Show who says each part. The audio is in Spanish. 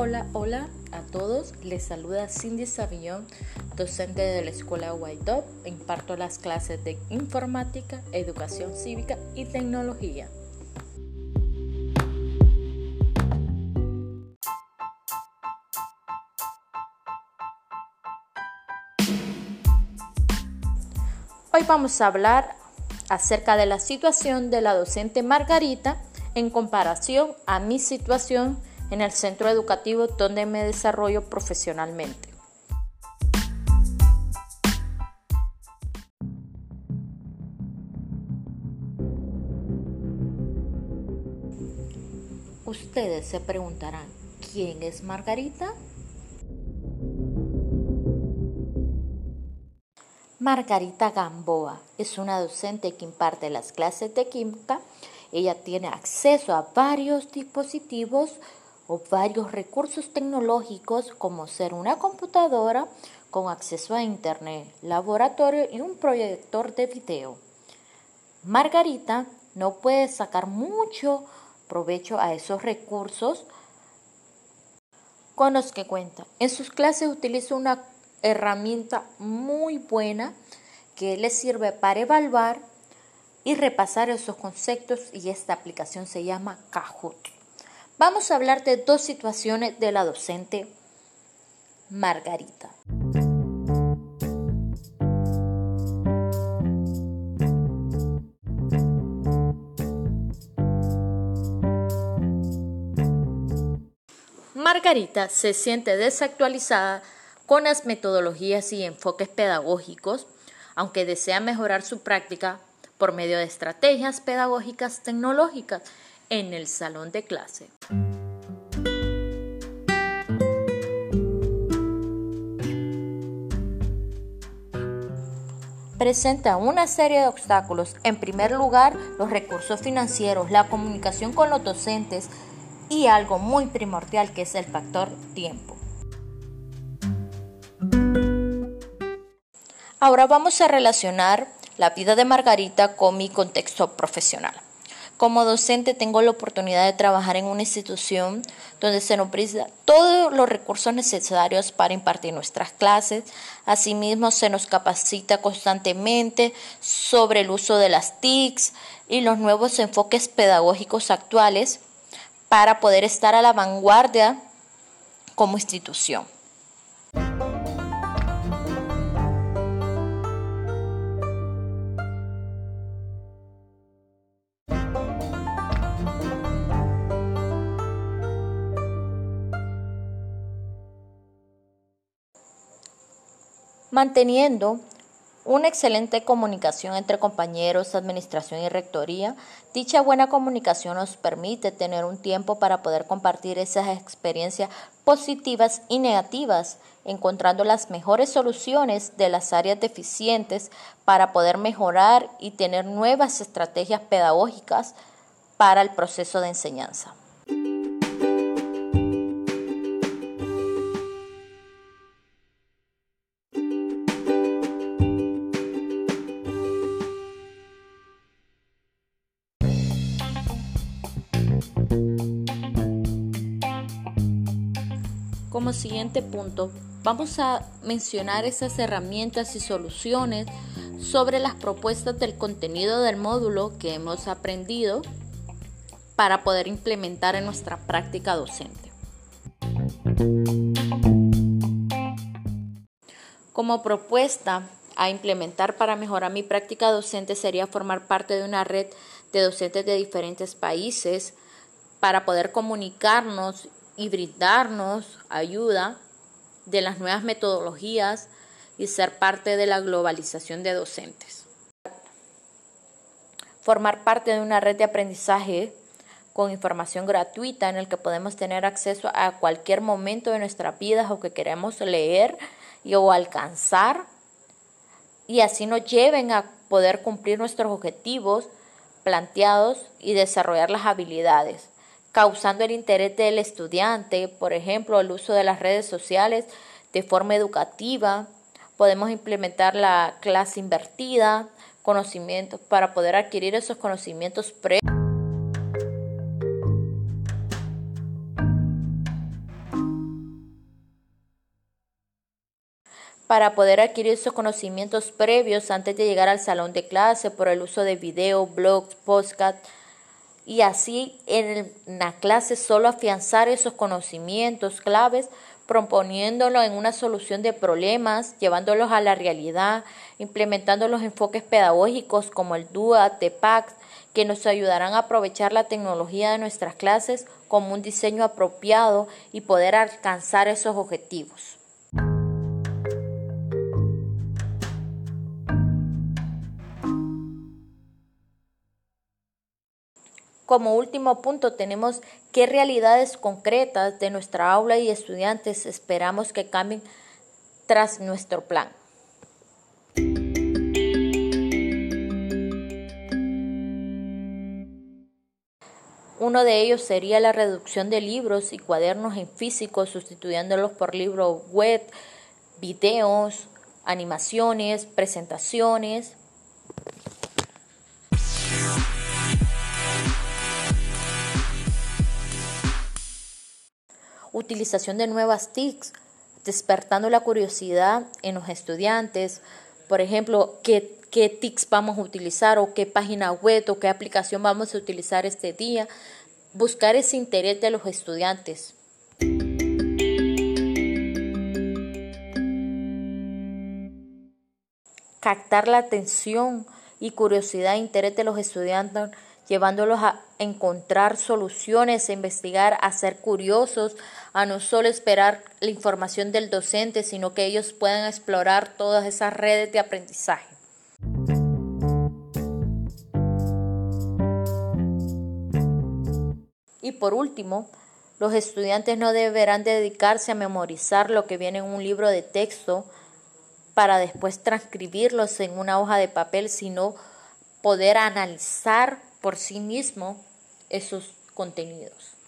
Speaker 1: Hola, hola a todos. Les saluda Cindy Savillón, docente de la Escuela White Imparto las clases de informática, educación cívica y tecnología. Hoy vamos a hablar acerca de la situación de la docente Margarita en comparación a mi situación en el centro educativo donde me desarrollo profesionalmente. Ustedes se preguntarán, ¿quién es Margarita? Margarita Gamboa es una docente que imparte las clases de química. Ella tiene acceso a varios dispositivos o varios recursos tecnológicos como ser una computadora con acceso a internet, laboratorio y un proyector de video. Margarita no puede sacar mucho provecho a esos recursos con los que cuenta. En sus clases utiliza una herramienta muy buena que le sirve para evaluar y repasar esos conceptos y esta aplicación se llama Kahoot. Vamos a hablar de dos situaciones de la docente Margarita. Margarita se siente desactualizada con las metodologías y enfoques pedagógicos, aunque desea mejorar su práctica por medio de estrategias pedagógicas tecnológicas en el salón de clase. presenta una serie de obstáculos. En primer lugar, los recursos financieros, la comunicación con los docentes y algo muy primordial que es el factor tiempo. Ahora vamos a relacionar la vida de Margarita con mi contexto profesional. Como docente tengo la oportunidad de trabajar en una institución donde se nos brinda todos los recursos necesarios para impartir nuestras clases. Asimismo, se nos capacita constantemente sobre el uso de las TICs y los nuevos enfoques pedagógicos actuales para poder estar a la vanguardia como institución. Manteniendo una excelente comunicación entre compañeros, administración y rectoría. Dicha buena comunicación nos permite tener un tiempo para poder compartir esas experiencias positivas y negativas, encontrando las mejores soluciones de las áreas deficientes para poder mejorar y tener nuevas estrategias pedagógicas para el proceso de enseñanza. Como siguiente punto, vamos a mencionar esas herramientas y soluciones sobre las propuestas del contenido del módulo que hemos aprendido para poder implementar en nuestra práctica docente. Como propuesta a implementar para mejorar mi práctica docente sería formar parte de una red de docentes de diferentes países para poder comunicarnos y brindarnos ayuda de las nuevas metodologías y ser parte de la globalización de docentes. Formar parte de una red de aprendizaje con información gratuita en el que podemos tener acceso a cualquier momento de nuestra vida o que queremos leer y, o alcanzar y así nos lleven a poder cumplir nuestros objetivos planteados y desarrollar las habilidades causando el interés del estudiante, por ejemplo, el uso de las redes sociales de forma educativa. Podemos implementar la clase invertida, conocimientos para poder adquirir esos conocimientos previos. para poder adquirir esos conocimientos previos antes de llegar al salón de clase por el uso de video, blogs, podcast, y así en la clase solo afianzar esos conocimientos claves proponiéndolo en una solución de problemas, llevándolos a la realidad, implementando los enfoques pedagógicos como el DUA, TEPAC, que nos ayudarán a aprovechar la tecnología de nuestras clases como un diseño apropiado y poder alcanzar esos objetivos. Como último punto tenemos qué realidades concretas de nuestra aula y estudiantes esperamos que cambien tras nuestro plan. Uno de ellos sería la reducción de libros y cuadernos en físico, sustituyéndolos por libros web, videos, animaciones, presentaciones, utilización de nuevas TICs, despertando la curiosidad en los estudiantes, por ejemplo, qué, qué TICs vamos a utilizar o qué página web o qué aplicación vamos a utilizar este día, buscar ese interés de los estudiantes. Captar la atención y curiosidad e interés de los estudiantes llevándolos a encontrar soluciones, a investigar, a ser curiosos, a no solo esperar la información del docente, sino que ellos puedan explorar todas esas redes de aprendizaje. Y por último, los estudiantes no deberán dedicarse a memorizar lo que viene en un libro de texto para después transcribirlos en una hoja de papel, sino poder analizar por sí mismo esos contenidos.